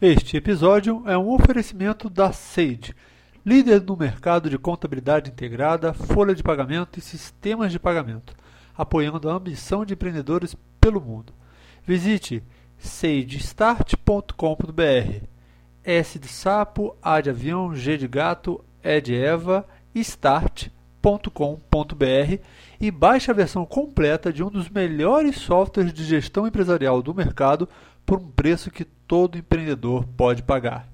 Este episódio é um oferecimento da Sage, líder no mercado de contabilidade integrada, folha de pagamento e sistemas de pagamento, apoiando a ambição de empreendedores pelo mundo. Visite sagestart.com.br. S de sapo, A de avião, G de gato, E de Eva, start.com.br e baixe a versão completa de um dos melhores softwares de gestão empresarial do mercado por um preço que todo empreendedor pode pagar.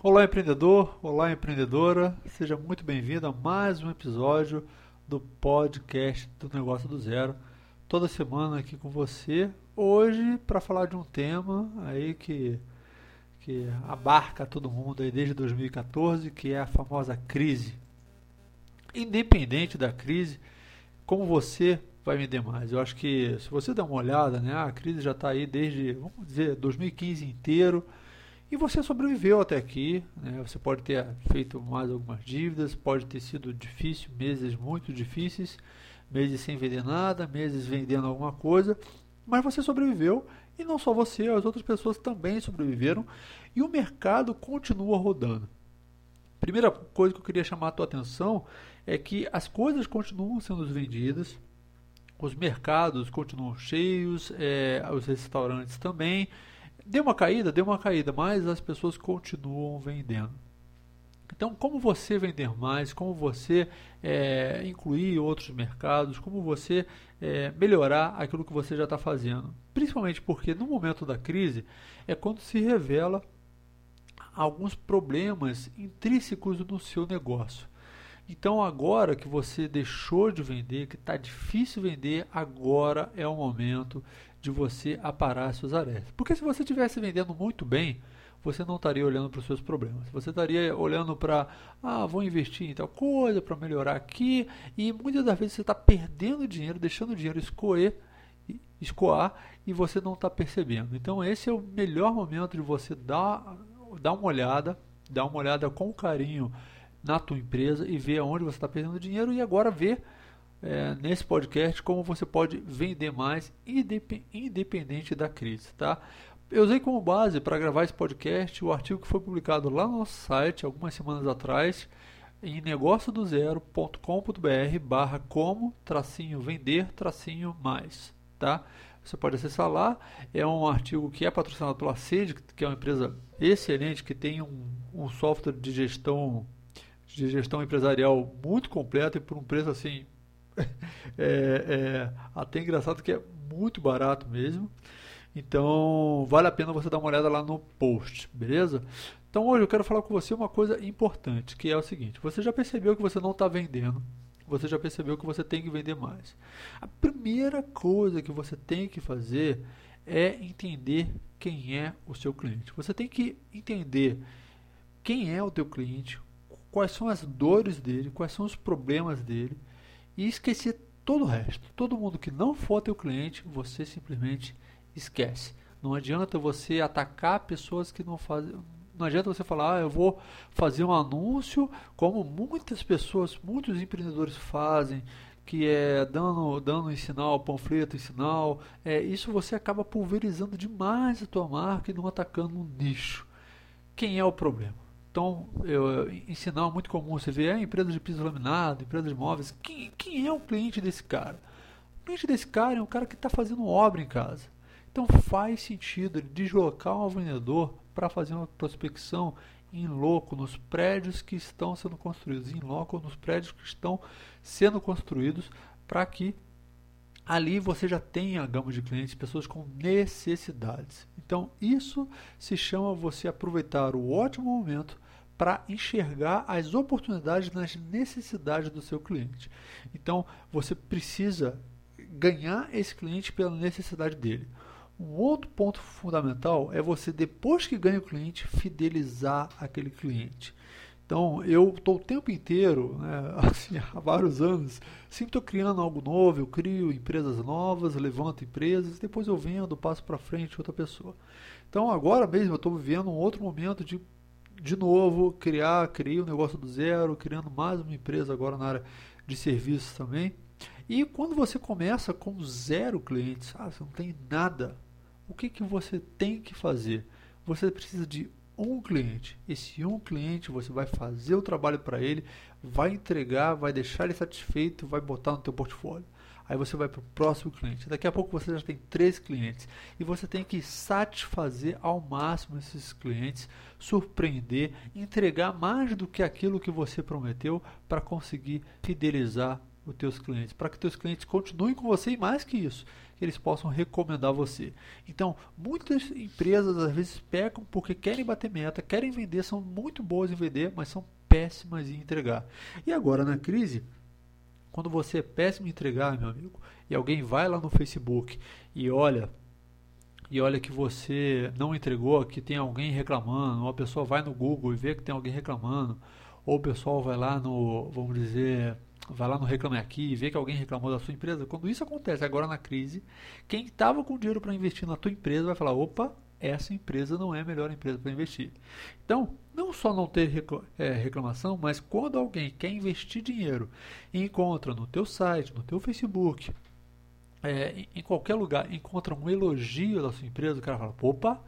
Olá, empreendedor, olá, empreendedora, seja muito bem-vindo a mais um episódio do podcast do Negócio do Zero. Toda semana aqui com você, hoje para falar de um tema aí que, que abarca todo mundo aí desde 2014, que é a famosa crise. Independente da crise, como você vai vender mais. Eu acho que se você der uma olhada, né, a crise já está aí desde, vamos dizer, 2015 inteiro. E você sobreviveu até aqui. Né? Você pode ter feito mais algumas dívidas, pode ter sido difícil, meses muito difíceis, meses sem vender nada, meses vendendo alguma coisa, mas você sobreviveu. E não só você, as outras pessoas também sobreviveram. E o mercado continua rodando. Primeira coisa que eu queria chamar a tua atenção é que as coisas continuam sendo vendidas, os mercados continuam cheios, é, os restaurantes também. Deu uma caída, deu uma caída, mas as pessoas continuam vendendo. Então, como você vender mais, como você é, incluir outros mercados, como você é, melhorar aquilo que você já está fazendo. Principalmente porque no momento da crise é quando se revela alguns problemas intrínsecos no seu negócio. Então agora que você deixou de vender, que está difícil vender, agora é o momento de você aparar suas arestas. Porque se você estivesse vendendo muito bem, você não estaria olhando para os seus problemas. Você estaria olhando para, ah, vou investir em tal coisa para melhorar aqui. E muitas das vezes você está perdendo dinheiro, deixando o dinheiro escoer, escoar e você não está percebendo. Então esse é o melhor momento de você dar, dar uma olhada, dar uma olhada com carinho na tua empresa e ver aonde você está perdendo dinheiro e agora ver é, nesse podcast como você pode vender mais independente da crise, tá? Eu usei como base para gravar esse podcast o artigo que foi publicado lá no nosso site algumas semanas atrás em negociodozero.com.br barra como tracinho vender tracinho mais, tá? Você pode acessar lá, é um artigo que é patrocinado pela Sage, que é uma empresa excelente, que tem um, um software de gestão de gestão empresarial muito completa e por um preço assim é, é, até engraçado que é muito barato mesmo. Então vale a pena você dar uma olhada lá no post, beleza? Então hoje eu quero falar com você uma coisa importante, que é o seguinte: você já percebeu que você não está vendendo? Você já percebeu que você tem que vender mais? A primeira coisa que você tem que fazer é entender quem é o seu cliente. Você tem que entender quem é o teu cliente, quais são as dores dele, quais são os problemas dele e esquecer todo o resto. Todo mundo que não for teu cliente, você simplesmente esquece. Não adianta você atacar pessoas que não fazem. Não adianta você falar, ah, eu vou fazer um anúncio, como muitas pessoas, muitos empreendedores fazem, que é dando, dando em sinal, panfleto em sinal. É, isso você acaba pulverizando demais a tua marca e não atacando um nicho. Quem é o problema? Então, eu, em sinal muito comum você vê é, empresa de piso laminado, empresa de móveis. Quem, quem é o cliente desse cara? O cliente desse cara é um cara que está fazendo obra em casa. Então faz sentido ele deslocar um vendedor para fazer uma prospecção em loco nos prédios que estão sendo construídos, em loco nos prédios que estão sendo construídos, para que ali você já tenha a gama de clientes, pessoas com necessidades. Então, isso se chama você aproveitar o ótimo momento para enxergar as oportunidades nas necessidades do seu cliente. Então, você precisa ganhar esse cliente pela necessidade dele. Um outro ponto fundamental é você, depois que ganha o cliente, fidelizar aquele cliente. Então, eu estou o tempo inteiro, né, assim, há vários anos, sempre estou criando algo novo, eu crio empresas novas, levanto empresas, depois eu vendo, passo para frente outra pessoa. Então, agora mesmo eu estou vivendo um outro momento de, de novo, criar, criar um negócio do zero, criando mais uma empresa agora na área de serviços também. E quando você começa com zero clientes, ah, você não tem nada, o que, que você tem que fazer? Você precisa de um cliente. Esse um cliente você vai fazer o trabalho para ele, vai entregar, vai deixar ele satisfeito, vai botar no teu portfólio. Aí você vai para o próximo cliente. Daqui a pouco você já tem três clientes. E você tem que satisfazer ao máximo esses clientes, surpreender, entregar mais do que aquilo que você prometeu para conseguir fidelizar os teus clientes, para que teus clientes continuem com você e mais que isso, que eles possam recomendar você. Então, muitas empresas às vezes pecam porque querem bater meta, querem vender, são muito boas em vender, mas são péssimas em entregar. E agora na crise, quando você é péssimo em entregar, meu amigo, e alguém vai lá no Facebook e olha e olha que você não entregou, que tem alguém reclamando, ou a pessoa vai no Google e vê que tem alguém reclamando, ou o pessoal vai lá no, vamos dizer, vai lá no Reclame Aqui e vê que alguém reclamou da sua empresa. Quando isso acontece agora na crise, quem estava com dinheiro para investir na tua empresa vai falar: opa, essa empresa não é a melhor empresa para investir. Então, não só não ter é, reclamação, mas quando alguém quer investir dinheiro e encontra no teu site, no teu Facebook, é, em qualquer lugar, encontra um elogio da sua empresa, o cara fala: opa,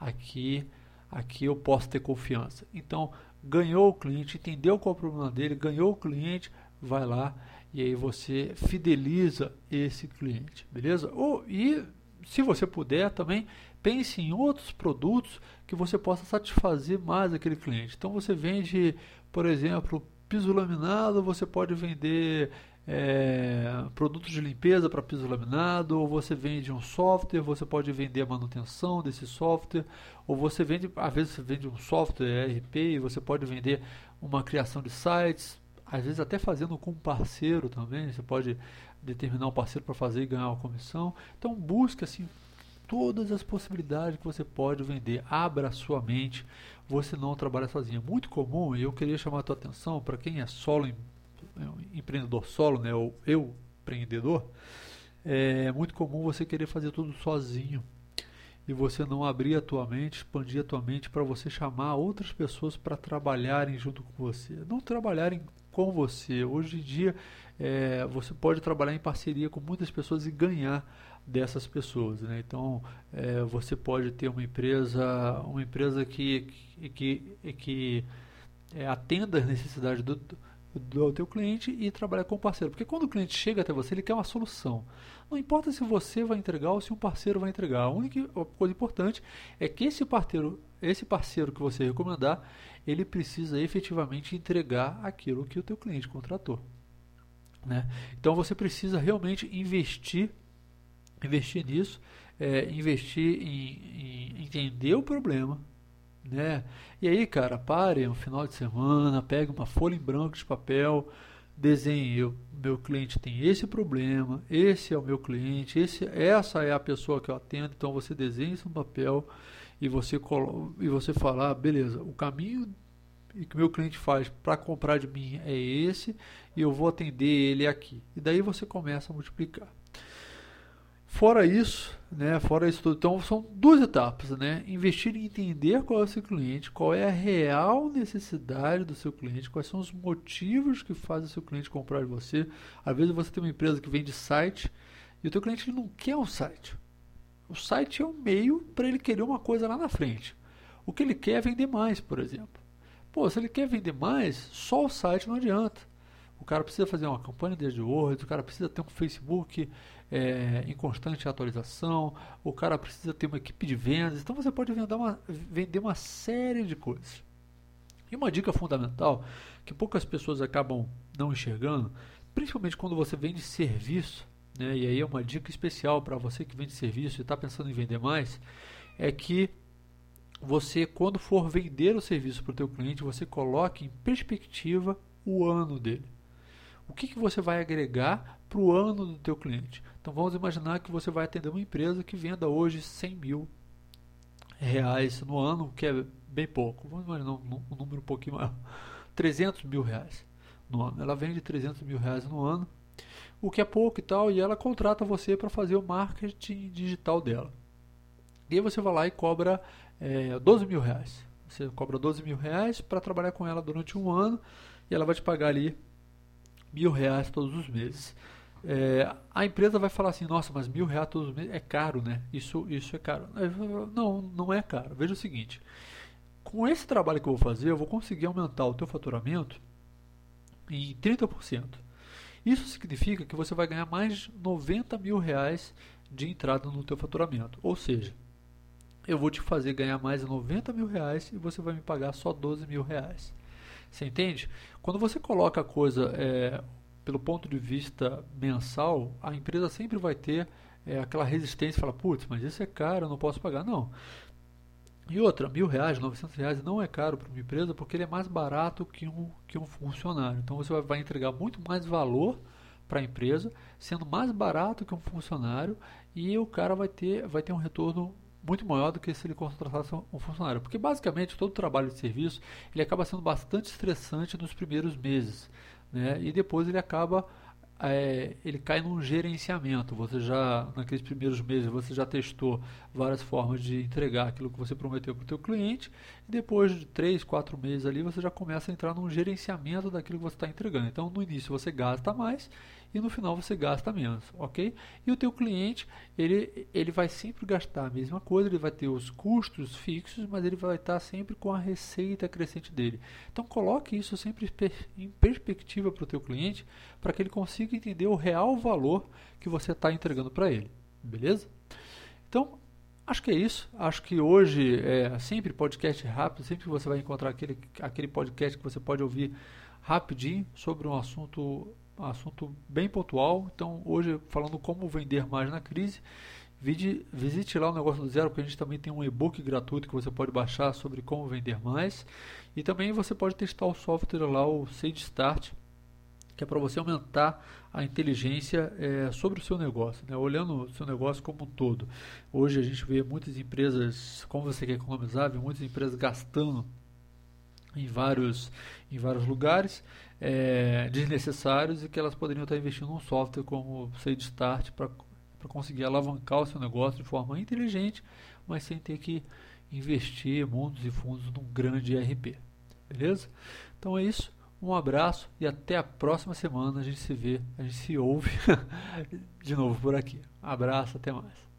aqui, aqui eu posso ter confiança. Então, ganhou o cliente, entendeu qual é o problema dele, ganhou o cliente, vai lá e aí você fideliza esse cliente, beleza? Ou, e se você puder também, pense em outros produtos que você possa satisfazer mais aquele cliente. Então você vende, por exemplo, piso laminado, você pode vender é, produtos de limpeza para piso laminado, ou você vende um software, você pode vender a manutenção desse software, ou você vende, às vezes você vende um software ERP você pode vender uma criação de sites, às vezes até fazendo com um parceiro também, você pode determinar um parceiro para fazer e ganhar uma comissão. Então busque assim todas as possibilidades que você pode vender. Abra a sua mente. Você não trabalha sozinho. É muito comum, e eu queria chamar a tua atenção para quem é solo é empreendedor solo, né, ou eu empreendedor, é muito comum você querer fazer tudo sozinho e você não abrir a tua mente, expandir a tua mente para você chamar outras pessoas para trabalharem junto com você. Não trabalharem com você. Hoje em dia, é, você pode trabalhar em parceria com muitas pessoas e ganhar dessas pessoas. Né? Então, é, você pode ter uma empresa, uma empresa que, que, que, que é, atenda as necessidades do, do teu cliente e trabalhar com o parceiro. Porque quando o cliente chega até você, ele quer uma solução. Não importa se você vai entregar ou se um parceiro vai entregar. A única coisa importante é que esse parceiro, esse parceiro que você recomendar, ele precisa efetivamente entregar aquilo que o teu cliente contratou. Né? Então você precisa realmente investir, investir nisso, é, investir em, em, entender o problema, né? E aí, cara, pare um final de semana, pegue uma folha em branco de papel, desenhe, eu, meu cliente tem esse problema, esse é o meu cliente, esse, essa é a pessoa que eu atendo, então você desenha isso no papel e você, e você falar, ah, beleza, o caminho que meu cliente faz para comprar de mim é esse e eu vou atender ele aqui. E daí você começa a multiplicar. Fora isso, né, fora isso tudo, então são duas etapas, né? Investir em entender qual é o seu cliente, qual é a real necessidade do seu cliente, quais são os motivos que fazem o seu cliente comprar de você. Às vezes você tem uma empresa que vende site e o teu cliente não quer um site. O site é um meio para ele querer uma coisa lá na frente. O que ele quer é vender mais, por exemplo. Pô, se ele quer vender mais, só o site não adianta. O cara precisa fazer uma campanha de AdWords, o cara precisa ter um Facebook é, em constante atualização, o cara precisa ter uma equipe de vendas. Então você pode vender uma, vender uma série de coisas. E uma dica fundamental que poucas pessoas acabam não enxergando, principalmente quando você vende serviço, né, e aí é uma dica especial para você que vende serviço e está pensando em vender mais, é que você, quando for vender o serviço para o teu cliente, você coloque em perspectiva o ano dele. O que, que você vai agregar para o ano do teu cliente? Então vamos imaginar que você vai atender uma empresa que venda hoje 100 mil reais no ano, que é bem pouco. Vamos imaginar um, um número um pouquinho maior. 300 mil reais no ano. Ela vende 300 mil reais no ano, o que é pouco e tal, e ela contrata você para fazer o marketing digital dela. E aí você vai lá e cobra é, 12 mil reais. Você cobra 12 mil reais para trabalhar com ela durante um ano e ela vai te pagar ali mil reais todos os meses. É, a empresa vai falar assim, nossa, mas mil reais todos os meses é caro, né? Isso, isso é caro. Não, não é caro. Veja o seguinte, com esse trabalho que eu vou fazer, eu vou conseguir aumentar o teu faturamento em 30%. Isso significa que você vai ganhar mais 90 mil reais de entrada no teu faturamento. Ou seja, eu vou te fazer ganhar mais 90 mil reais e você vai me pagar só 12 mil reais. Você entende? Quando você coloca a coisa é, pelo ponto de vista mensal, a empresa sempre vai ter é, aquela resistência, fala, putz, mas isso é caro, eu não posso pagar. Não. E outra, mil reais, novecentos reais não é caro para uma empresa porque ele é mais barato que um, que um funcionário. Então você vai, vai entregar muito mais valor para a empresa, sendo mais barato que um funcionário e o cara vai ter, vai ter um retorno muito maior do que se ele contratasse um funcionário. Porque basicamente todo trabalho de serviço ele acaba sendo bastante estressante nos primeiros meses. Né? E depois ele acaba é, ele cai num gerenciamento. Você já, naqueles primeiros meses, você já testou várias formas de entregar aquilo que você prometeu para o teu cliente, e depois de 3, 4 meses ali, você já começa a entrar num gerenciamento daquilo que você está entregando. Então, no início você gasta mais e no final você gasta menos, ok? E o teu cliente, ele, ele vai sempre gastar a mesma coisa, ele vai ter os custos fixos, mas ele vai estar sempre com a receita crescente dele. Então coloque isso sempre em perspectiva para o teu cliente, para que ele consiga entender o real valor que você está entregando para ele, beleza? Então, acho que é isso. Acho que hoje é sempre podcast rápido, sempre você vai encontrar aquele, aquele podcast que você pode ouvir rapidinho sobre um assunto assunto bem pontual. Então, hoje, falando como vender mais na crise, visite lá o Negócio do Zero, porque a gente também tem um e-book gratuito que você pode baixar sobre como vender mais. E também você pode testar o software lá, o Sage Start, que é para você aumentar a inteligência é, sobre o seu negócio, né? olhando o seu negócio como um todo. Hoje a gente vê muitas empresas, como você quer economizar, vê muitas empresas gastando em vários, em vários lugares é, desnecessários e que elas poderiam estar investindo num software como o Start para conseguir alavancar o seu negócio de forma inteligente, mas sem ter que investir mundos e fundos num grande ERP. Beleza? Então é isso. Um abraço e até a próxima semana. A gente se vê, a gente se ouve de novo por aqui. Abraço, até mais.